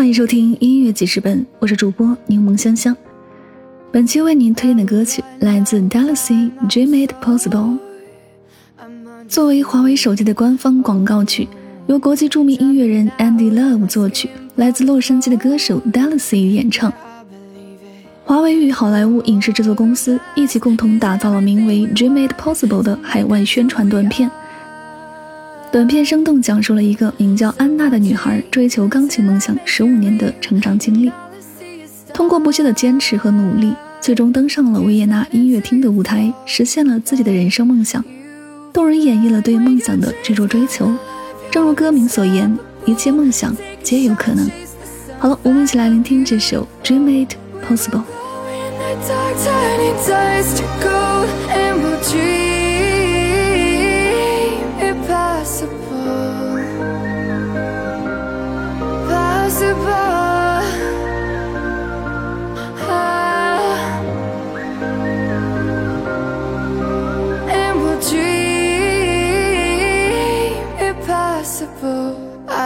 欢迎收听音乐记事本，我是主播柠檬香香。本期为您推荐的歌曲来自 Dallas Dream It Possible。作为华为手机的官方广告曲，由国际著名音乐人 Andy Love 作曲，来自洛杉矶的歌手 Dallas 演唱。华为与好莱坞影视制作公司一起共同打造了名为《Dream It Possible》的海外宣传短片。短片生动讲述了一个名叫安娜的女孩追求钢琴梦想十五年的成长经历，通过不懈的坚持和努力，最终登上了维也纳音乐厅的舞台，实现了自己的人生梦想。动人演绎了对梦想的执着追求，正如歌名所言，一切梦想皆有可能。好了，我们一起来聆听这首《Dream It Possible》。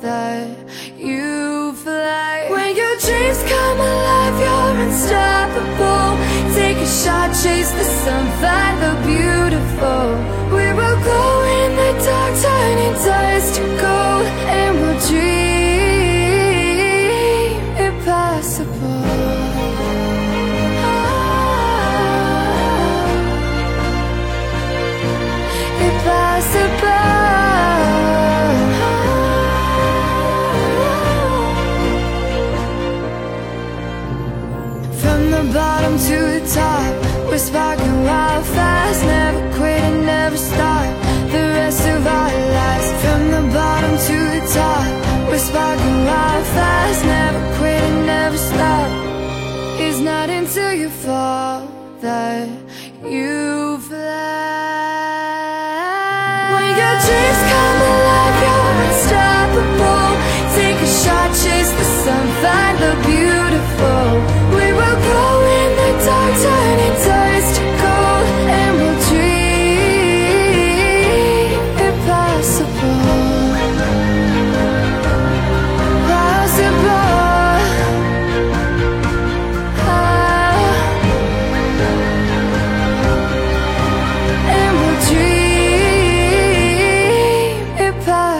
that you fly. When your dreams come alive, you're unstoppable. Take a shot, chase the sun, find the beautiful. We will glow in the dark, turning dust to gold And we'll dream impossible fast Never quit and never stop. It's not until you fall That you fly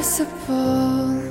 Impossible